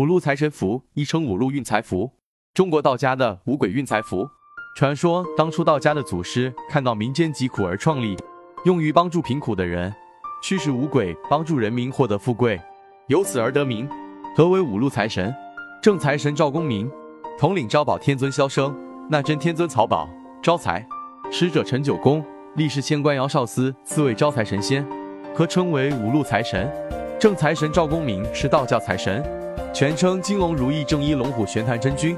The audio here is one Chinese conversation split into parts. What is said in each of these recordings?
五路财神符亦称五路运财符，中国道家的五鬼运财符。传说当初道家的祖师看到民间疾苦而创立，用于帮助贫苦的人，驱使五鬼帮助人民获得富贵，由此而得名。何为五路财神？正财神赵公明，统领招宝天尊萧生，纳真天尊曹宝，招财。使者陈九公，历世仙官姚少司。四位招财神仙，合称为五路财神。正财神赵公明是道教财神，全称金龙如意正一龙虎玄坛真君，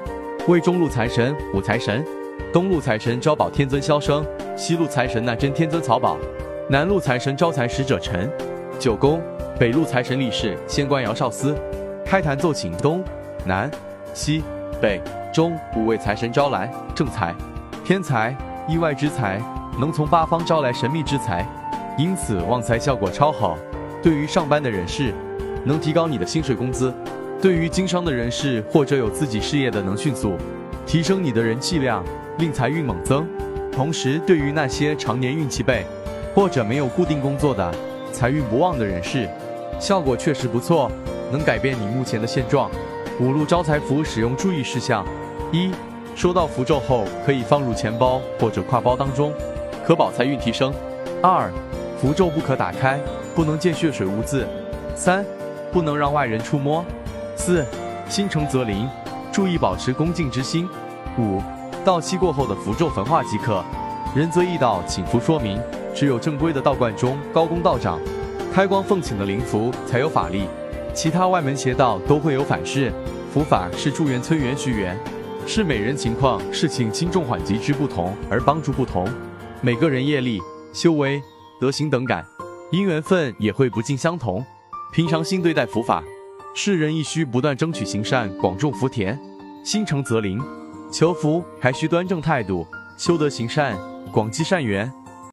为中路财神、五财神。东路财神招宝天尊萧生，西路财神纳真天尊曹宝，南路财神招财使者陈九公，北路财神力士仙官姚少司。开坛奏请东南西北中五位财神招来正财、偏财、意外之财，能从八方招来神秘之财，因此旺财效果超好。对于上班的人士，能提高你的薪水工资；对于经商的人士或者有自己事业的，能迅速提升你的人气量。令财运猛增，同时对于那些常年运气背或者没有固定工作的财运不旺的人士，效果确实不错，能改变你目前的现状。五路招财符使用注意事项：一、收到符咒后可以放入钱包或者挎包当中，可保财运提升；二、符咒不可打开，不能见血水污渍；三、不能让外人触摸；四、心诚则灵，注意保持恭敬之心；五。到期过后的符咒焚化即可，仁则易道，请符说明，只有正规的道观中高公道长开光奉请的灵符才有法力，其他外门邪道都会有反噬。符法是助缘催缘续缘，是每人情况、事情轻重缓急之不同而帮助不同。每个人业力、修为、德行等感，因缘分也会不尽相同。平常心对待符法，世人亦需不断争取行善，广种福田，心诚则灵。求福还需端正态度，修德行善，广积善缘。